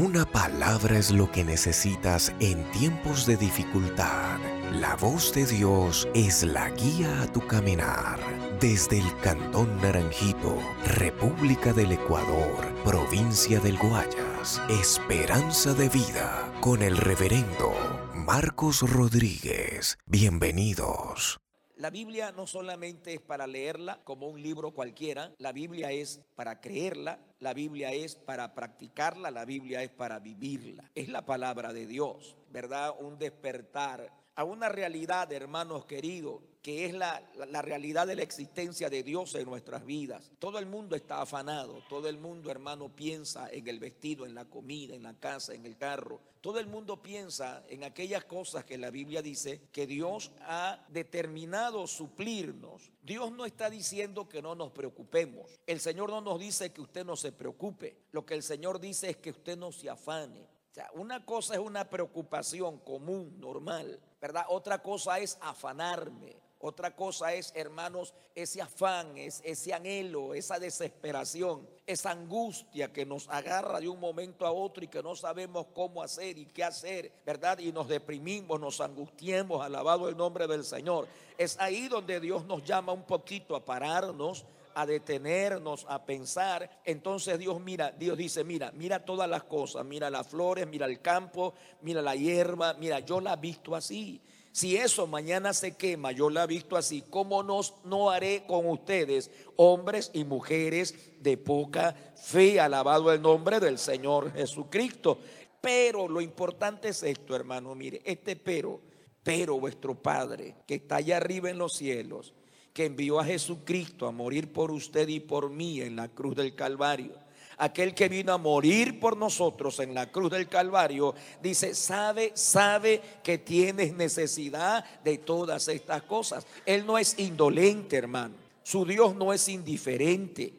Una palabra es lo que necesitas en tiempos de dificultad. La voz de Dios es la guía a tu caminar. Desde el Cantón Naranjito, República del Ecuador, provincia del Guayas, Esperanza de Vida, con el reverendo Marcos Rodríguez. Bienvenidos. La Biblia no solamente es para leerla como un libro cualquiera, la Biblia es para creerla, la Biblia es para practicarla, la Biblia es para vivirla. Es la palabra de Dios, ¿verdad? Un despertar a una realidad, hermanos queridos, que es la, la, realidad de la existencia de Dios en nuestras vidas. Todo el mundo está afanado, todo el mundo, hermano, piensa en el vestido, en la comida, en la casa, en el carro. Todo el mundo piensa en aquellas cosas que la Biblia dice que Dios ha determinado suplirnos. Dios no está diciendo que no nos preocupemos. El Señor no nos dice que usted no se preocupe. Lo que el Señor dice es que usted no se afane. Una cosa es una preocupación común, normal, ¿verdad? Otra cosa es afanarme. Otra cosa es, hermanos, ese afán, ese anhelo, esa desesperación, esa angustia que nos agarra de un momento a otro y que no sabemos cómo hacer y qué hacer, ¿verdad? Y nos deprimimos, nos angustiemos, alabado el nombre del Señor. Es ahí donde Dios nos llama un poquito a pararnos, a detenernos, a pensar. Entonces Dios mira, Dios dice, mira, mira todas las cosas, mira las flores, mira el campo, mira la hierba, mira, yo la he visto así. Si eso mañana se quema, yo la he visto así, ¿cómo nos, no haré con ustedes, hombres y mujeres de poca fe? Alabado el nombre del Señor Jesucristo. Pero lo importante es esto, hermano, mire, este pero, pero vuestro Padre, que está allá arriba en los cielos, que envió a Jesucristo a morir por usted y por mí en la cruz del Calvario aquel que vino a morir por nosotros en la cruz del Calvario, dice, sabe, sabe que tienes necesidad de todas estas cosas. Él no es indolente, hermano. Su Dios no es indiferente.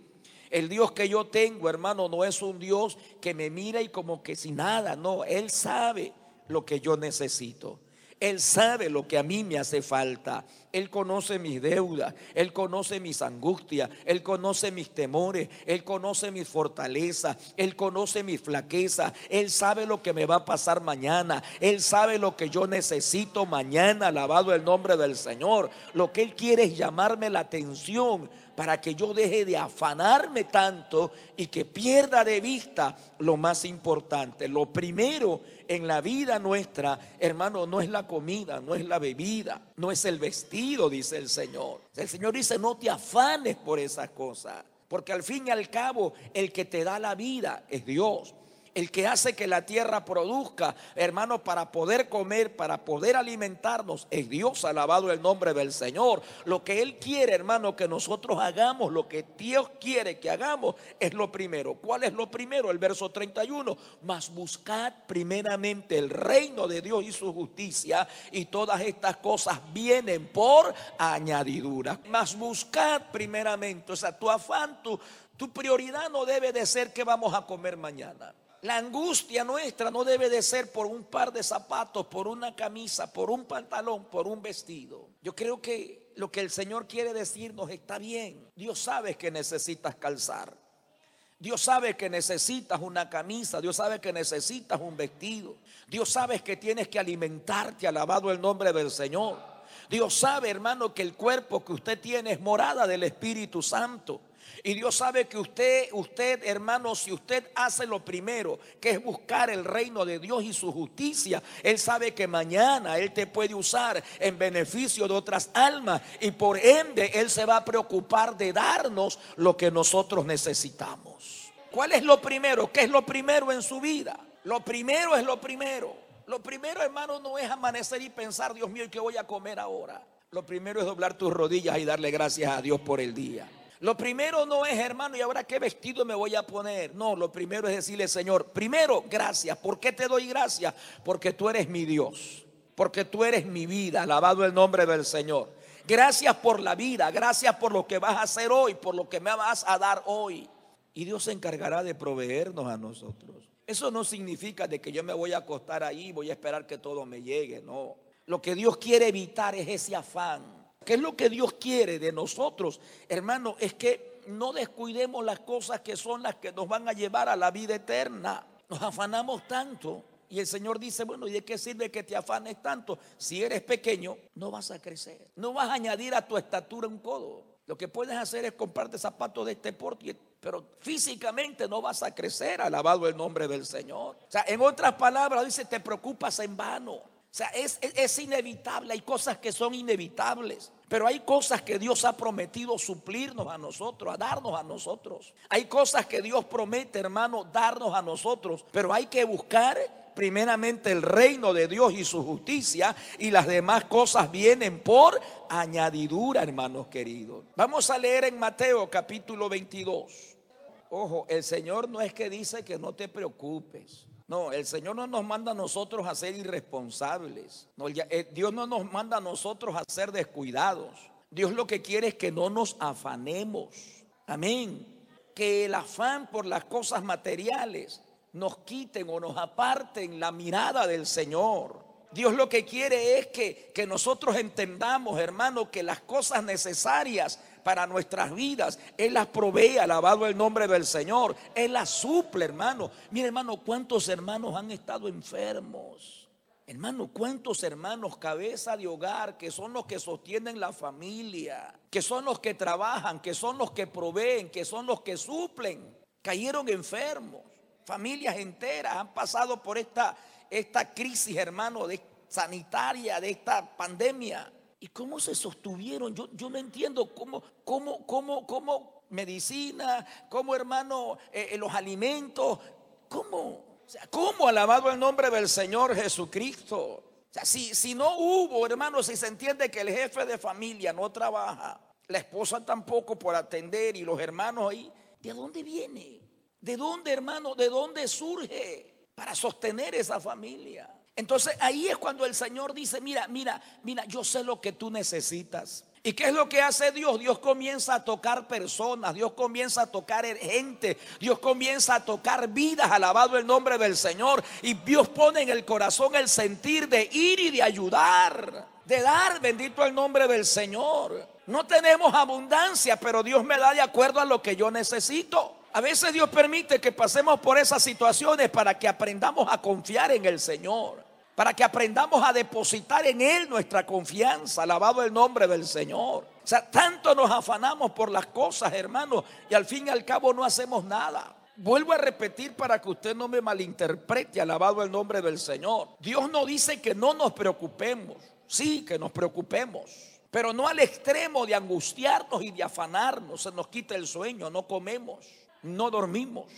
El Dios que yo tengo, hermano, no es un Dios que me mira y como que sin nada, no, Él sabe lo que yo necesito. Él sabe lo que a mí me hace falta. Él conoce mis deudas, Él conoce mis angustias, Él conoce mis temores, Él conoce mis fortalezas, Él conoce mis flaquezas, Él sabe lo que me va a pasar mañana, Él sabe lo que yo necesito mañana, alabado el nombre del Señor. Lo que Él quiere es llamarme la atención para que yo deje de afanarme tanto y que pierda de vista lo más importante. Lo primero en la vida nuestra, hermano, no es la comida, no es la bebida, no es el dice el Señor. El Señor dice, no te afanes por esas cosas, porque al fin y al cabo el que te da la vida es Dios el que hace que la tierra produzca, hermano, para poder comer, para poder alimentarnos, es Dios, alabado el nombre del Señor. Lo que Él quiere, hermano, que nosotros hagamos, lo que Dios quiere que hagamos, es lo primero. ¿Cuál es lo primero? El verso 31, mas buscad primeramente el reino de Dios y su justicia, y todas estas cosas vienen por añadidura. Mas buscad primeramente, o sea, tu afán, tu, tu prioridad no debe de ser que vamos a comer mañana. La angustia nuestra no debe de ser por un par de zapatos, por una camisa, por un pantalón, por un vestido. Yo creo que lo que el Señor quiere decirnos está bien. Dios sabe que necesitas calzar. Dios sabe que necesitas una camisa, Dios sabe que necesitas un vestido. Dios sabe que tienes que alimentarte, alabado el nombre del Señor. Dios sabe, hermano, que el cuerpo que usted tiene es morada del Espíritu Santo. Y Dios sabe que usted, usted, hermano, si usted hace lo primero, que es buscar el reino de Dios y su justicia, Él sabe que mañana Él te puede usar en beneficio de otras almas. Y por ende, Él se va a preocupar de darnos lo que nosotros necesitamos. ¿Cuál es lo primero? ¿Qué es lo primero en su vida? Lo primero es lo primero. Lo primero, hermano, no es amanecer y pensar, Dios mío, ¿qué voy a comer ahora? Lo primero es doblar tus rodillas y darle gracias a Dios por el día. Lo primero no es, hermano, ¿y ahora qué vestido me voy a poner? No, lo primero es decirle, Señor, primero, gracias. ¿Por qué te doy gracias? Porque tú eres mi Dios, porque tú eres mi vida, alabado el nombre del Señor. Gracias por la vida, gracias por lo que vas a hacer hoy, por lo que me vas a dar hoy. Y Dios se encargará de proveernos a nosotros. Eso no significa de que yo me voy a acostar ahí, voy a esperar que todo me llegue, no. Lo que Dios quiere evitar es ese afán ¿Qué es lo que Dios quiere de nosotros, hermano? Es que no descuidemos las cosas que son las que nos van a llevar a la vida eterna. Nos afanamos tanto y el Señor dice, bueno, ¿y de qué sirve que te afanes tanto? Si eres pequeño, no vas a crecer. No vas a añadir a tu estatura un codo. Lo que puedes hacer es comprarte zapatos de este porte, pero físicamente no vas a crecer, alabado el nombre del Señor. O sea, en otras palabras, dice, te preocupas en vano. O sea, es, es inevitable, hay cosas que son inevitables. Pero hay cosas que Dios ha prometido suplirnos a nosotros, a darnos a nosotros. Hay cosas que Dios promete, hermano, darnos a nosotros. Pero hay que buscar primeramente el reino de Dios y su justicia y las demás cosas vienen por añadidura, hermanos queridos. Vamos a leer en Mateo capítulo 22. Ojo, el Señor no es que dice que no te preocupes. No, el Señor no nos manda a nosotros a ser irresponsables. Eh, Dios no nos manda a nosotros a ser descuidados. Dios lo que quiere es que no nos afanemos. Amén. Que el afán por las cosas materiales nos quiten o nos aparten la mirada del Señor. Dios lo que quiere es que, que nosotros entendamos, hermano, que las cosas necesarias para nuestras vidas. Él las provee, alabado el nombre del Señor. Él las suple, hermano. Mire, hermano, cuántos hermanos han estado enfermos. Hermano, cuántos hermanos cabeza de hogar que son los que sostienen la familia, que son los que trabajan, que son los que proveen, que son los que suplen, cayeron enfermos. Familias enteras han pasado por esta, esta crisis, hermano, sanitaria, de esta pandemia. ¿Y cómo se sostuvieron? Yo, yo no entiendo cómo, cómo, cómo, cómo medicina, cómo hermano, eh, eh, los alimentos, cómo, o sea, cómo alabado el nombre del Señor Jesucristo. O sea, si, si no hubo, hermano, si se entiende que el jefe de familia no trabaja, la esposa tampoco por atender y los hermanos ahí, ¿de dónde viene? ¿De dónde, hermano? ¿De dónde surge para sostener esa familia? Entonces ahí es cuando el Señor dice, mira, mira, mira, yo sé lo que tú necesitas. ¿Y qué es lo que hace Dios? Dios comienza a tocar personas, Dios comienza a tocar gente, Dios comienza a tocar vidas, alabado el nombre del Señor. Y Dios pone en el corazón el sentir de ir y de ayudar, de dar, bendito el nombre del Señor. No tenemos abundancia, pero Dios me da de acuerdo a lo que yo necesito. A veces Dios permite que pasemos por esas situaciones para que aprendamos a confiar en el Señor para que aprendamos a depositar en Él nuestra confianza. Alabado el nombre del Señor. O sea, tanto nos afanamos por las cosas, hermanos, y al fin y al cabo no hacemos nada. Vuelvo a repetir para que usted no me malinterprete, alabado el nombre del Señor. Dios no dice que no nos preocupemos, sí, que nos preocupemos, pero no al extremo de angustiarnos y de afanarnos, se nos quita el sueño, no comemos, no dormimos,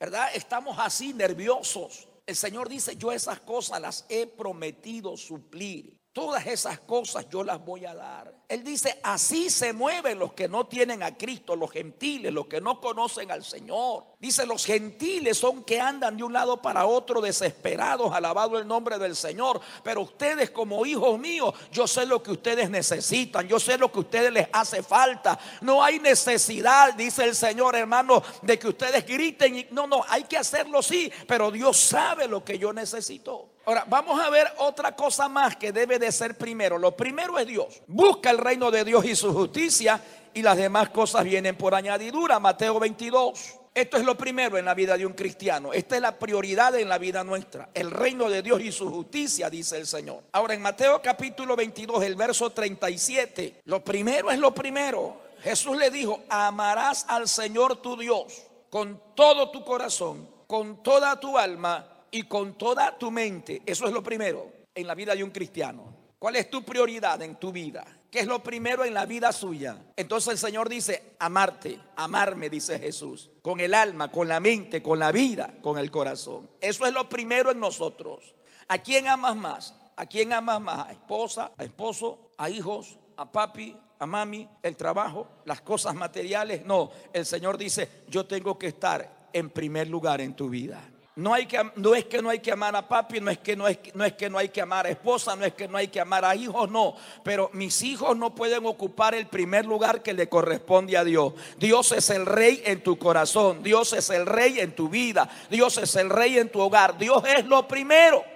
¿verdad? Estamos así nerviosos, el Señor dice, yo esas cosas las he prometido suplir. Todas esas cosas yo las voy a dar. Él dice, así se mueven los que no tienen a Cristo, los gentiles, los que no conocen al Señor. Dice, los gentiles son que andan de un lado para otro desesperados, alabado el nombre del Señor. Pero ustedes como hijos míos, yo sé lo que ustedes necesitan, yo sé lo que a ustedes les hace falta. No hay necesidad, dice el Señor, hermano, de que ustedes griten. No, no, hay que hacerlo sí, pero Dios sabe lo que yo necesito. Ahora, vamos a ver otra cosa más que debe de ser primero. Lo primero es Dios. Busca el reino de Dios y su justicia y las demás cosas vienen por añadidura. Mateo 22. Esto es lo primero en la vida de un cristiano. Esta es la prioridad en la vida nuestra. El reino de Dios y su justicia, dice el Señor. Ahora en Mateo capítulo 22, el verso 37, lo primero es lo primero. Jesús le dijo, amarás al Señor tu Dios con todo tu corazón, con toda tu alma y con toda tu mente. Eso es lo primero en la vida de un cristiano. ¿Cuál es tu prioridad en tu vida? ¿Qué es lo primero en la vida suya? Entonces el Señor dice, amarte, amarme, dice Jesús, con el alma, con la mente, con la vida, con el corazón. Eso es lo primero en nosotros. ¿A quién amas más? ¿A quién amas más? ¿A esposa, a esposo, a hijos, a papi, a mami, el trabajo, las cosas materiales? No, el Señor dice, yo tengo que estar en primer lugar en tu vida. No, hay que, no es que no hay que amar a papi, no es, que no, es, no es que no hay que amar a esposa, no es que no hay que amar a hijos, no. Pero mis hijos no pueden ocupar el primer lugar que le corresponde a Dios. Dios es el rey en tu corazón, Dios es el rey en tu vida, Dios es el rey en tu hogar, Dios es lo primero.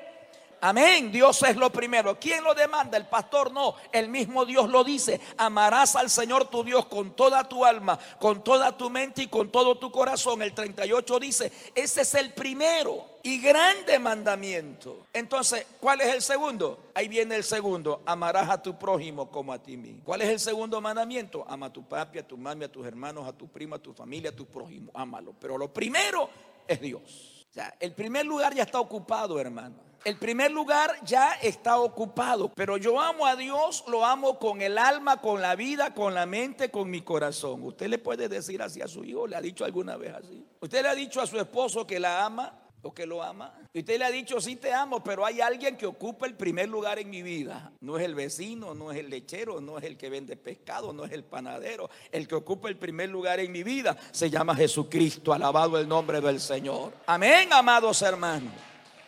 Amén, Dios es lo primero. ¿Quién lo demanda? El pastor no, el mismo Dios lo dice. Amarás al Señor tu Dios con toda tu alma, con toda tu mente y con todo tu corazón. El 38 dice, ese es el primero. y grande mandamiento. Entonces, ¿cuál es el segundo? Ahí viene el segundo, amarás a tu prójimo como a ti mismo. ¿Cuál es el segundo mandamiento? Ama a tu papi, a tu mami, a tus hermanos, a tu prima, a tu familia, a tu prójimo. Ámalo. Pero lo primero es Dios. O sea, el primer lugar ya está ocupado, hermano. El primer lugar ya está ocupado, pero yo amo a Dios, lo amo con el alma, con la vida, con la mente, con mi corazón. Usted le puede decir así a su hijo, le ha dicho alguna vez así. Usted le ha dicho a su esposo que la ama o que lo ama. Usted le ha dicho, sí te amo, pero hay alguien que ocupa el primer lugar en mi vida. No es el vecino, no es el lechero, no es el que vende pescado, no es el panadero. El que ocupa el primer lugar en mi vida se llama Jesucristo, alabado el nombre del Señor. Amén, amados hermanos.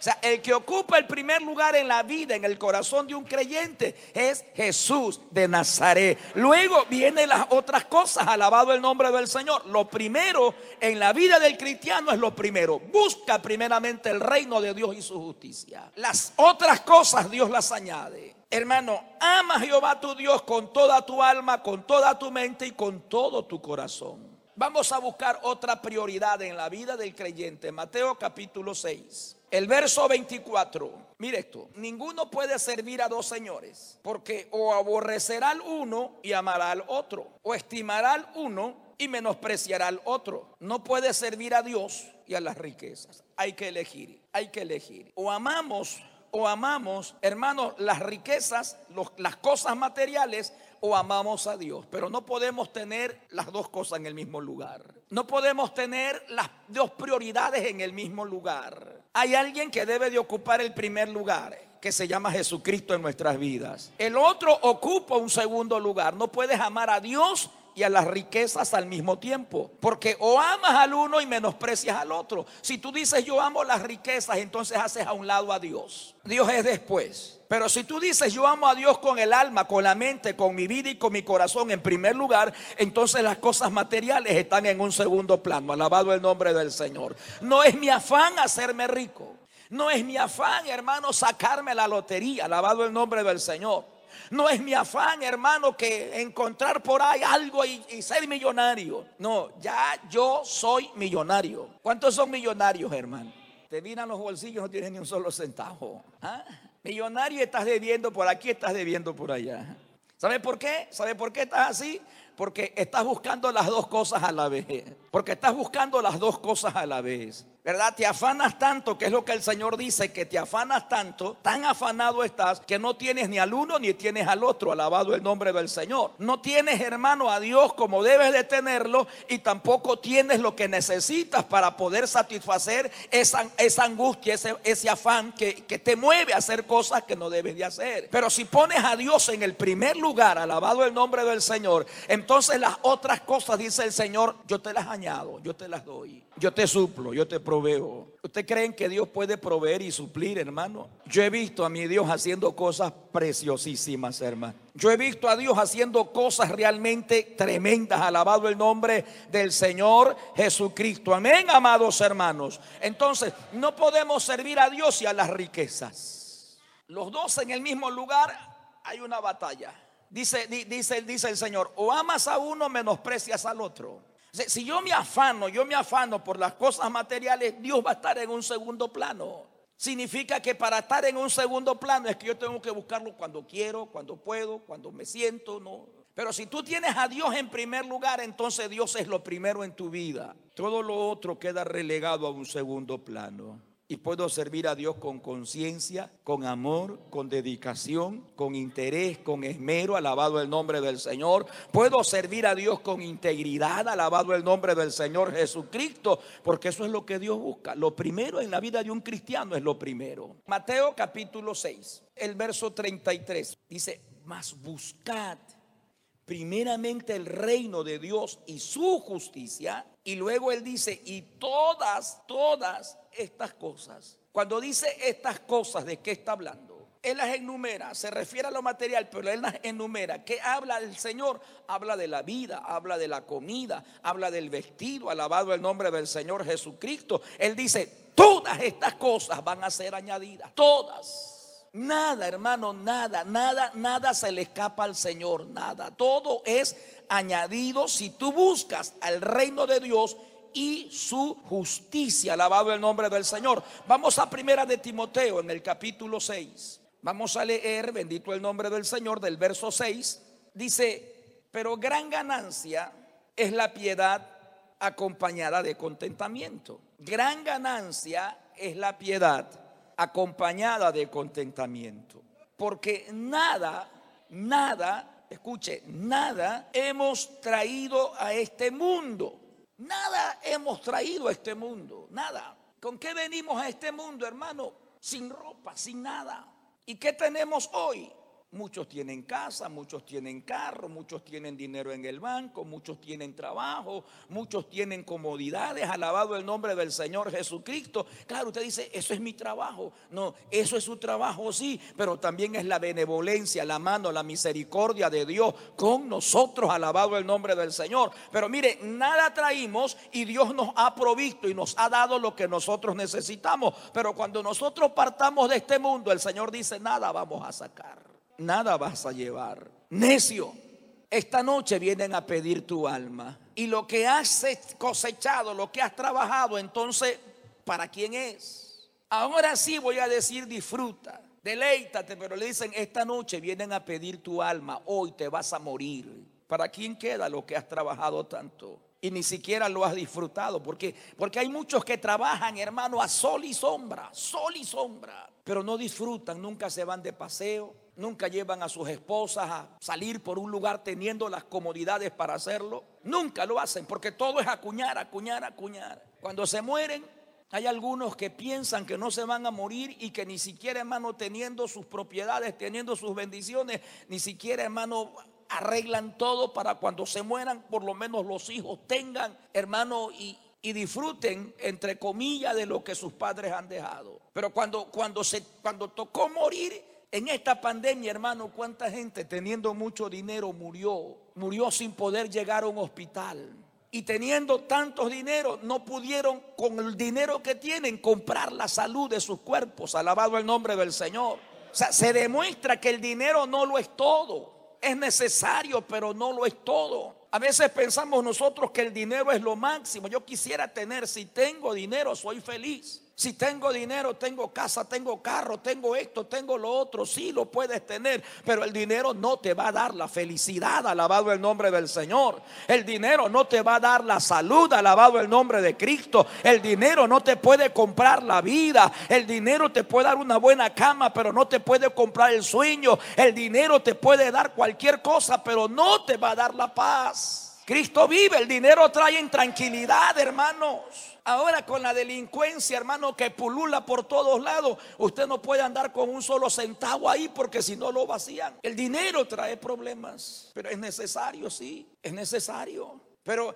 O sea, el que ocupa el primer lugar en la vida, en el corazón de un creyente, es Jesús de Nazaret. Luego vienen las otras cosas, alabado el nombre del Señor. Lo primero en la vida del cristiano es lo primero. Busca primeramente el reino de Dios y su justicia. Las otras cosas Dios las añade. Hermano, ama a Jehová tu Dios con toda tu alma, con toda tu mente y con todo tu corazón. Vamos a buscar otra prioridad en la vida del creyente. Mateo capítulo 6. El verso 24, mire esto, ninguno puede servir a dos señores, porque o aborrecerá al uno y amará al otro, o estimará al uno y menospreciará al otro. No puede servir a Dios y a las riquezas. Hay que elegir, hay que elegir. O amamos, o amamos, hermanos, las riquezas, las cosas materiales, o amamos a Dios, pero no podemos tener las dos cosas en el mismo lugar. No podemos tener las dos prioridades en el mismo lugar. Hay alguien que debe de ocupar el primer lugar que se llama Jesucristo en nuestras vidas. El otro ocupa un segundo lugar. No puedes amar a Dios y a las riquezas al mismo tiempo. Porque o amas al uno y menosprecias al otro. Si tú dices yo amo las riquezas, entonces haces a un lado a Dios. Dios es después. Pero si tú dices yo amo a Dios con el alma, con la mente, con mi vida y con mi corazón en primer lugar, entonces las cosas materiales están en un segundo plano. Alabado el nombre del Señor. No es mi afán hacerme rico. No es mi afán, hermano, sacarme la lotería. Alabado el nombre del Señor. No es mi afán, hermano, que encontrar por ahí algo y, ser millonario. No, ya yo soy millonario. ¿Cuántos son millonarios, hermano? Te miran los bolsillos, no tienes ni un solo centavo. ¿Ah? Millonario estás debiendo por aquí, estás debiendo por allá. ¿Sabe por qué? ¿Sabe por qué estás así? Porque estás buscando las dos cosas a la vez. Porque estás buscando las dos cosas a la vez. ¿Verdad? Te afanas tanto, que es lo que el Señor dice, que te afanas tanto, tan afanado estás, que no tienes ni al uno ni tienes al otro, alabado el nombre del Señor. No tienes, hermano, a Dios como debes de tenerlo y tampoco tienes lo que necesitas para poder satisfacer esa, angustia, ese, afán que, que te mueve a hacer cosas que no debes de hacer. Pero si pones a Dios en el primer lugar, alabado el nombre del Señor, entonces las otras cosas, dice el Señor, yo te las añado, yo te las doy. Yo te suplo, yo te proveo. ¿Usted creen que Dios puede proveer y suplir, hermano? Yo he visto a mi Dios haciendo cosas preciosísimas, hermano. Yo he visto a Dios haciendo cosas realmente tremendas. Alabado el nombre del Señor Jesucristo. Amén, amados hermanos. Entonces, no podemos servir a Dios y a las riquezas. Los dos en el mismo lugar hay una batalla. Dice, dice, dice el Señor, o amas a uno, menosprecias al otro. Si yo me afano, yo me afano por las cosas materiales, Dios va a estar en un segundo plano. Significa que para estar en un segundo plano es que yo tengo que buscarlo cuando quiero, cuando puedo, cuando me siento, no. Pero si tú tienes a Dios en primer lugar, entonces Dios es lo primero en tu vida. Todo lo otro queda relegado a un segundo plano y puedo servir a Dios con conciencia, con amor, con dedicación, con interés, con esmero, alabado el nombre del Señor. Puedo servir a Dios con integridad, alabado el nombre del Señor Jesucristo, porque eso es lo que Dios busca. Lo primero en la vida de un cristiano es lo primero. Mateo capítulo 6, el verso 33, dice, mas buscad primeramente el reino de Dios y su justicia. Y luego él dice, y todas, todas estas cosas. Cuando dice estas cosas, ¿de qué está hablando? Él las enumera, se refiere a lo material, pero él las enumera. ¿Qué habla el Señor? Habla de la vida, habla de la comida, habla del vestido, alabado el nombre del Señor Jesucristo. Él dice, todas estas cosas van a ser añadidas, todas. Nada, hermano, nada, nada, nada se le escapa al Señor, nada. Todo es añadido si tú buscas al reino de Dios y su justicia. Alabado el nombre del Señor. Vamos a primera de Timoteo en el capítulo 6. Vamos a leer, bendito el nombre del Señor, del verso 6. Dice, pero gran ganancia es la piedad acompañada de contentamiento. Gran ganancia es la piedad acompañada de contentamiento. Porque nada, nada, escuche, nada hemos traído a este mundo. Nada hemos traído a este mundo, nada. ¿Con qué venimos a este mundo, hermano? Sin ropa, sin nada. ¿Y qué tenemos hoy? Muchos tienen casa, muchos tienen carro, muchos tienen dinero en el banco, muchos tienen trabajo, muchos tienen comodidades. Alabado el nombre del Señor Jesucristo. Claro, usted dice, eso es mi trabajo. No, eso es su trabajo, sí, pero también es la benevolencia, la mano, la misericordia de Dios con nosotros. Alabado el nombre del Señor. Pero mire, nada traímos y Dios nos ha provisto y nos ha dado lo que nosotros necesitamos. Pero cuando nosotros partamos de este mundo, el Señor dice, nada vamos a sacar nada vas a llevar. Necio, esta noche vienen a pedir tu alma. Y lo que has cosechado, lo que has trabajado, entonces, ¿para quién es? Ahora sí voy a decir disfruta, deleítate, pero le dicen, esta noche vienen a pedir tu alma, hoy te vas a morir. ¿Para quién queda lo que has trabajado tanto? Y ni siquiera lo has disfrutado, porque, porque hay muchos que trabajan, hermano, a sol y sombra, sol y sombra, pero no disfrutan, nunca se van de paseo, nunca llevan a sus esposas a salir por un lugar teniendo las comodidades para hacerlo. Nunca lo hacen porque todo es acuñar, acuñar, acuñar. Cuando se mueren, hay algunos que piensan que no se van a morir y que ni siquiera, hermano, teniendo sus propiedades, teniendo sus bendiciones, ni siquiera, hermano, arreglan todo para cuando se mueran, por lo menos los hijos tengan, hermano, y, y disfruten, entre comillas, de lo que sus padres han dejado. Pero cuando, cuando, se, cuando tocó morir, en esta pandemia, hermano, cuánta gente teniendo mucho dinero murió, murió sin poder llegar a un hospital. Y teniendo tantos dinero, no pudieron con el dinero que tienen comprar la salud de sus cuerpos. Alabado el nombre del Señor. O sea, se demuestra que el dinero no lo es todo. Es necesario, pero no lo es todo. A veces pensamos nosotros que el dinero es lo máximo. Yo quisiera tener, si tengo dinero, soy feliz. Si tengo dinero, tengo casa, tengo carro, tengo esto, tengo lo otro, sí lo puedes tener, pero el dinero no te va a dar la felicidad, alabado el nombre del Señor. El dinero no te va a dar la salud, alabado el nombre de Cristo. El dinero no te puede comprar la vida. El dinero te puede dar una buena cama, pero no te puede comprar el sueño. El dinero te puede dar cualquier cosa, pero no te va a dar la paz. Cristo vive, el dinero trae intranquilidad, hermanos. Ahora con la delincuencia, hermano, que pulula por todos lados, usted no puede andar con un solo centavo ahí porque si no lo vacían. El dinero trae problemas, pero es necesario, sí, es necesario. Pero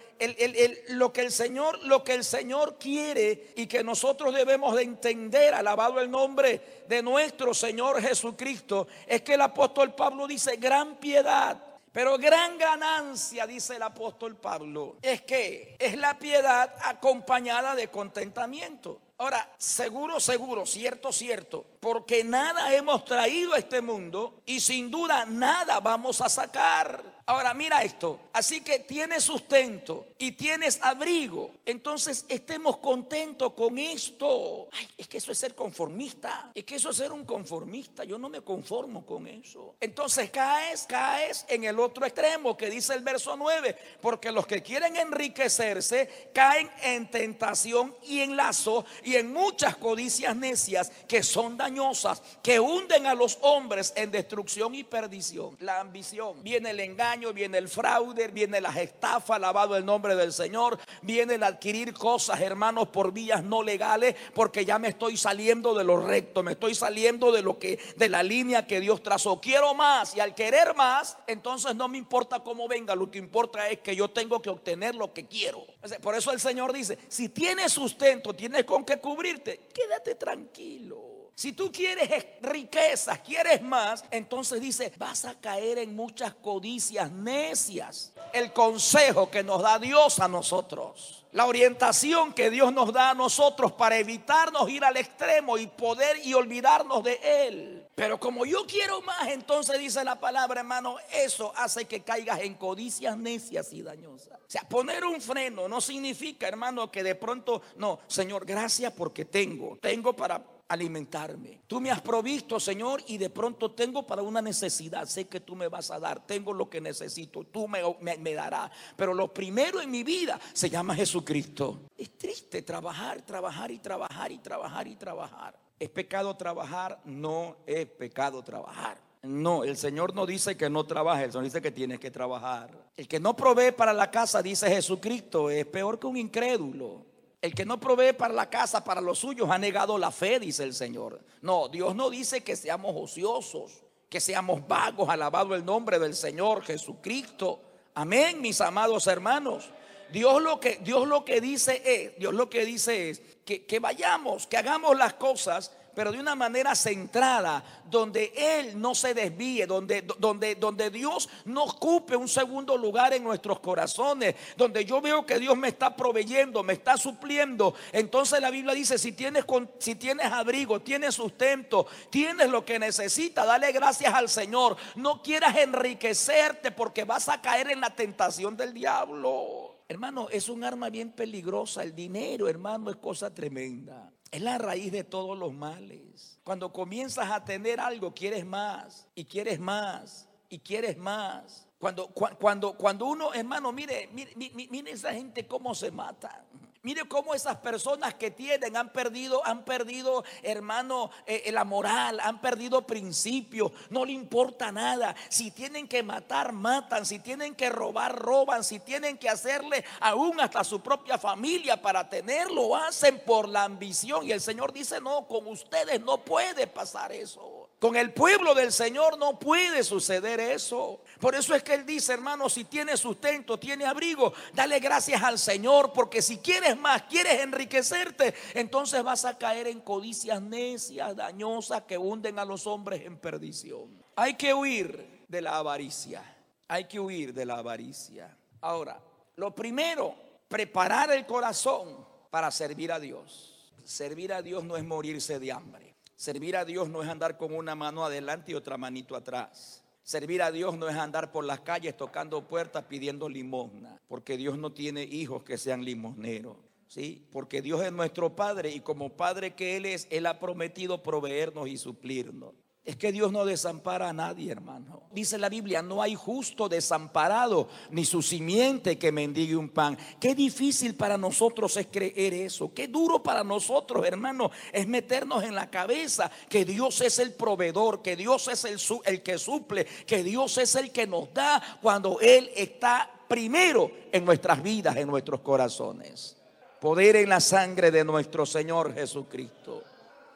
lo que el Señor, lo que el Señor quiere y que nosotros debemos de entender, alabado el nombre de nuestro Señor Jesucristo, es que el apóstol Pablo dice gran piedad pero gran ganancia, dice el apóstol Pablo, es que es la piedad acompañada de contentamiento. Ahora, seguro, seguro, cierto, cierto, porque nada hemos traído a este mundo y sin duda nada vamos a sacar. Ahora mira esto, así que tienes sustento y tienes abrigo, entonces estemos contentos con esto. Ay, es que eso es ser conformista, es que eso es ser un conformista, yo no me conformo con eso. Entonces caes, caes en el otro extremo que dice el verso 9, porque los que quieren enriquecerse caen en tentación y en lazo y en muchas codicias necias que son dañosas, que hunden a los hombres en destrucción y perdición. La ambición, viene el engaño viene el fraude, viene las estafas, alabado el nombre del Señor, viene el adquirir cosas, hermanos, por vías no legales, porque ya me estoy saliendo de lo recto, me estoy saliendo de lo que, de la línea que Dios trazó. Quiero más y al querer más, entonces no me importa cómo venga, lo que importa es que yo tengo que obtener lo que quiero. Por eso el Señor dice, si tienes sustento, tienes con qué cubrirte, quédate tranquilo. Si tú quieres riquezas, quieres más, entonces dice, vas a caer en muchas codicias necias. El consejo que nos da Dios a nosotros, la orientación que Dios nos da a nosotros para evitarnos ir al extremo y poder y olvidarnos de Él. Pero como yo quiero más, entonces dice la palabra, hermano, eso hace que caigas en codicias necias y dañosas. O sea, poner un freno no significa, hermano, que de pronto, no, Señor, gracias porque tengo, tengo para alimentarme. Tú me has provisto, Señor, y de pronto tengo para una necesidad. Sé que tú me vas a dar, tengo lo que necesito, tú me, me, darás. Pero lo primero en mi vida se llama Jesucristo. Es triste trabajar, trabajar y trabajar y trabajar y trabajar. ¿Es pecado trabajar? No es pecado trabajar. No, el Señor no dice que no trabaje, el Señor dice que tienes que trabajar. El que no provee para la casa, dice Jesucristo, es peor que un incrédulo. El que no provee para la casa, para los suyos, ha negado la fe, dice el Señor. No, Dios no dice que seamos ociosos, que seamos vagos, alabado el nombre del Señor Jesucristo. Amén, mis amados hermanos. Dios lo que, Dios lo que dice es, Dios lo que dice es que, que vayamos, que hagamos las cosas pero de una manera centrada, donde Él no se desvíe, donde, donde, donde Dios no ocupe un segundo lugar en nuestros corazones, donde yo veo que Dios me está proveyendo, me está supliendo. Entonces la Biblia dice, si tienes, si tienes abrigo, tienes sustento, tienes lo que necesitas, dale gracias al Señor. No quieras enriquecerte porque vas a caer en la tentación del diablo. Hermano, es un arma bien peligrosa. El dinero, hermano, es cosa tremenda. Es la raíz de todos los males. Cuando comienzas a tener algo, quieres más y quieres más y quieres más. Cuando, cuando, cuando uno, hermano, mire, mire, mire esa gente cómo se mata. Mire cómo esas personas que tienen han perdido, han perdido, hermano, eh, la moral, han perdido principios, no le importa nada. Si tienen que matar, matan. Si tienen que robar, roban. Si tienen que hacerle aún hasta su propia familia para tenerlo, hacen por la ambición. Y el Señor dice, no, con ustedes no puede pasar eso. Con el pueblo del Señor no puede suceder eso. Por eso es que Él dice, hermano, si tiene sustento, tiene abrigo, dale gracias al Señor, porque si quieres más, quieres enriquecerte, entonces vas a caer en codicias necias, dañosas, que hunden a los hombres en perdición. Hay que huir de la avaricia. Hay que huir de la avaricia. Ahora, lo primero, preparar el corazón para servir a Dios. Servir a Dios no es morirse de hambre. Servir a Dios no es andar con una mano adelante y otra manito atrás. Servir a Dios no es andar por las calles tocando puertas pidiendo limosna, porque Dios no tiene hijos que sean limosneros. ¿Sí? Porque Dios es nuestro Padre y como Padre que Él es, Él ha prometido proveernos y suplirnos. Es que Dios no desampara a nadie, hermano. Dice la Biblia, no hay justo desamparado, ni su simiente que mendigue un pan. Qué difícil para nosotros es creer eso. Qué duro para nosotros, hermano, es meternos en la cabeza que Dios es el proveedor, que Dios es el, el que suple, que Dios es el que nos da cuando Él está primero en nuestras vidas, en nuestros corazones. Poder en la sangre de nuestro Señor Jesucristo.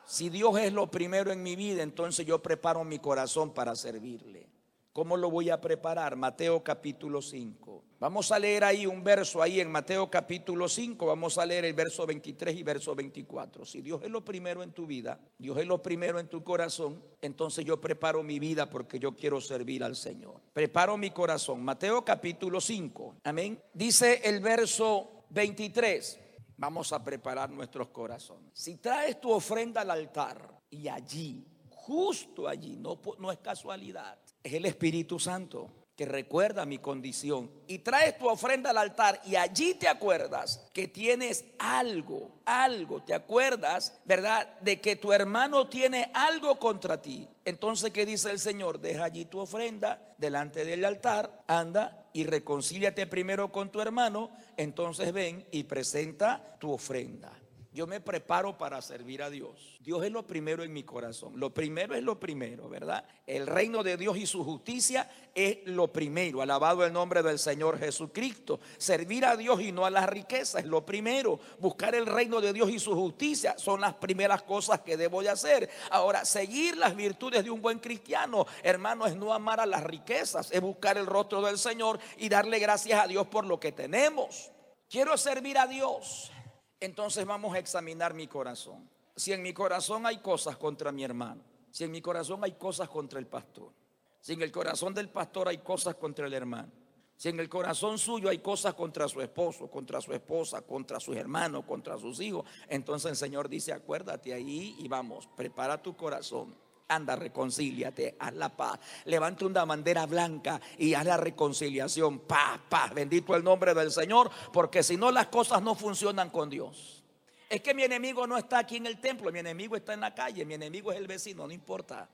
Si Dios es lo primero en mi vida, entonces yo preparo mi corazón para servirle. ¿Cómo lo voy a preparar? Mateo capítulo 5. Vamos a leer ahí un verso, ahí en Mateo capítulo 5, vamos a leer el verso 23 y verso 24. Si Dios es lo primero en tu vida, Dios es lo primero en tu corazón, entonces yo preparo mi vida porque yo quiero servir al Señor. Preparo mi corazón. Mateo capítulo 5. Amén. Dice el verso 23. Vamos a preparar nuestros corazones. Si traes tu ofrenda al altar y allí, justo allí, no, es casualidad, es el Espíritu Santo que recuerda mi condición y traes tu ofrenda al altar y allí te acuerdas que tienes algo, algo, te acuerdas, ¿verdad? De que tu hermano tiene algo contra ti. Entonces, ¿qué dice el Señor? Deja allí tu ofrenda delante del altar, anda y reconcíliate primero con tu hermano, entonces ven y presenta tu ofrenda. Yo me preparo para servir a Dios. Dios es lo primero en mi corazón. Lo primero es lo primero, ¿verdad? El reino de Dios y su justicia es lo primero. Alabado el nombre del Señor Jesucristo. Servir a Dios y no a las riquezas es lo primero. Buscar el reino de Dios y su justicia son las primeras cosas que debo de hacer. Ahora, seguir las virtudes de un buen cristiano, hermano, es no amar a las riquezas, es buscar el rostro del Señor y darle gracias a Dios por lo que tenemos. Quiero servir a Dios entonces vamos a examinar mi corazón. si en mi corazón hay cosas contra mi hermano, si en mi corazón hay cosas contra el pastor, si en el corazón del pastor hay cosas contra el hermano, si en el corazón suyo hay cosas contra su esposo, contra su esposa, contra sus hermanos, contra sus hijos, entonces el Señor dice, acuérdate ahí y vamos, prepara tu corazón. Anda, reconcíliate, haz la paz. Levanta una bandera blanca y haz la reconciliación. Paz, paz. Bendito el nombre del Señor, porque si no las cosas no funcionan con Dios. Es que mi enemigo no está aquí en el templo, mi enemigo está en la calle, mi enemigo es el vecino, no importa.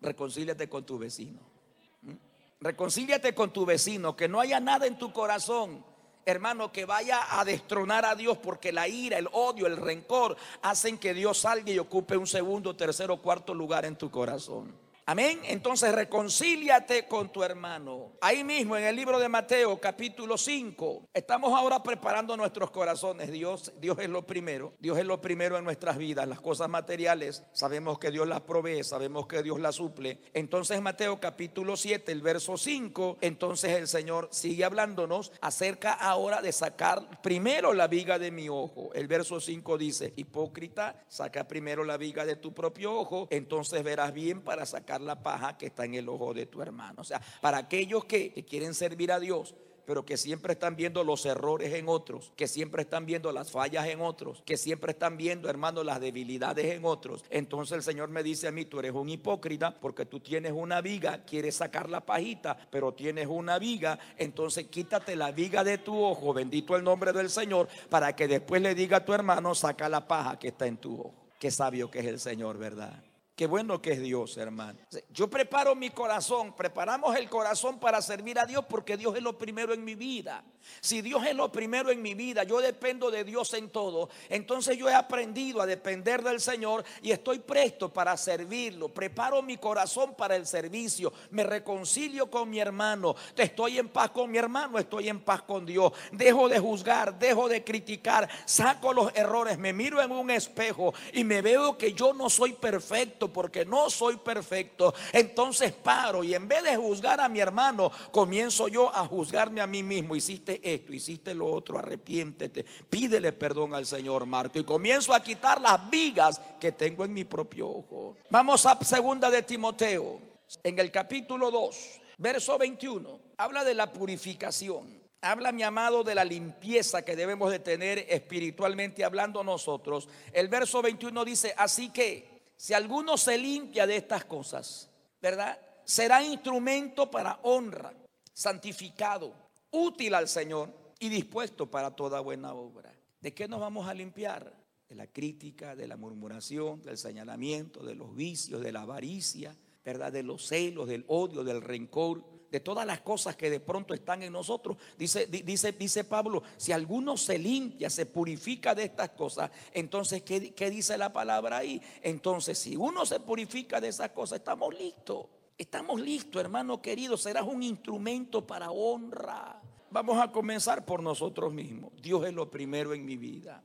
Reconcíliate con tu vecino. ¿Mm? Reconcíliate con tu vecino, que no haya nada en tu corazón, hermano, que vaya a destronar a Dios, porque la ira, el odio, el rencor hacen que Dios salga y ocupe un segundo, tercero, cuarto lugar en tu corazón. Amén. Entonces reconcíliate con tu hermano. Ahí mismo en el libro de Mateo capítulo 5. Estamos ahora preparando nuestros corazones. Dios, Dios es lo primero. Dios es lo primero en nuestras vidas. Las cosas materiales sabemos que Dios las provee, sabemos que Dios las suple. Entonces Mateo capítulo 7, el verso 5. Entonces el Señor sigue hablándonos acerca ahora de sacar primero la viga de mi ojo. El verso 5 dice, hipócrita, saca primero la viga de tu propio ojo, entonces verás bien para sacar la paja que está en el ojo de tu hermano. O sea, para aquellos que, quieren servir a Dios, pero que siempre están viendo los errores en otros, que siempre están viendo las fallas en otros, que siempre están viendo, hermano, las debilidades en otros. Entonces el Señor me dice a mí, tú eres un hipócrita porque tú tienes una viga, quieres sacar la pajita, pero tienes una viga, entonces quítate la viga de tu ojo, bendito el nombre del Señor, para que después le diga a tu hermano, saca la paja que está en tu ojo. Qué sabio que es el Señor, ¿verdad? Qué bueno que es Dios, hermano. Yo preparo mi corazón, preparamos el corazón para servir a Dios porque Dios es lo primero en mi vida. Si Dios es lo primero en mi vida, yo dependo de Dios en todo. Entonces yo he aprendido a depender del Señor y estoy presto para servirlo. Preparo mi corazón para el servicio. Me reconcilio con mi hermano. Estoy en paz con mi hermano, estoy en paz con Dios. Dejo de juzgar, dejo de criticar, saco los errores, me miro en un espejo y me veo que yo no soy perfecto porque no soy perfecto, entonces paro y en vez de juzgar a mi hermano, comienzo yo a juzgarme a mí mismo. Hiciste esto, hiciste lo otro, arrepiéntete, pídele perdón al Señor Marco y comienzo a quitar las vigas que tengo en mi propio ojo. Vamos a segunda de Timoteo, en el capítulo 2, verso 21. Habla de la purificación. Habla, mi amado, de la limpieza que debemos de tener espiritualmente hablando nosotros. El verso 21 dice, así que si alguno se limpia de estas cosas, ¿verdad? Será instrumento para honra, santificado, útil al Señor y dispuesto para toda buena obra. ¿De qué nos vamos a limpiar? De la crítica, de la murmuración, del señalamiento, de los vicios, de la avaricia, ¿verdad? De los celos, del odio, del rencor, de todas las cosas que de pronto están en nosotros. Dice, dice, dice Pablo, si alguno se limpia, se purifica de estas cosas, entonces, ¿qué, ¿qué dice la palabra ahí? Entonces, si uno se purifica de esas cosas, estamos listos. Estamos listos, hermano querido. Serás un instrumento para honra. Vamos a comenzar por nosotros mismos. Dios es lo primero en mi vida.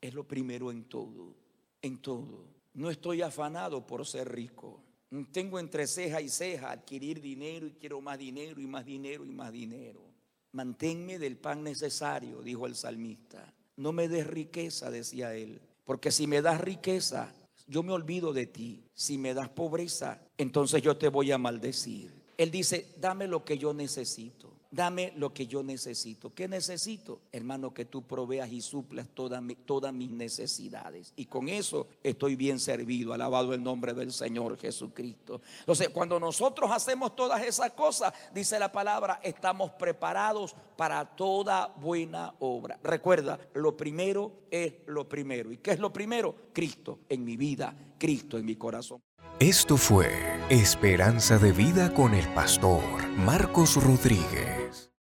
Es lo primero en todo. En todo. No estoy afanado por ser rico. Tengo entre ceja y ceja adquirir dinero y quiero más dinero y más dinero y más dinero. Manténme del pan necesario, dijo el salmista. No me des riqueza, decía él, porque si me das riqueza, yo me olvido de ti. Si me das pobreza, entonces yo te voy a maldecir. Él dice, dame lo que yo necesito dame lo que yo necesito. ¿Qué necesito? Hermano, que tú proveas y suplas todas mis necesidades. Y con eso estoy bien servido. Alabado el nombre del Señor Jesucristo. Entonces, cuando nosotros hacemos todas esas cosas, dice la palabra, estamos preparados para toda buena obra. Recuerda, lo primero es lo primero. ¿Y qué es lo primero? Cristo en mi vida, Cristo en mi corazón. Esto fue Esperanza de Vida con el pastor Marcos Rodríguez.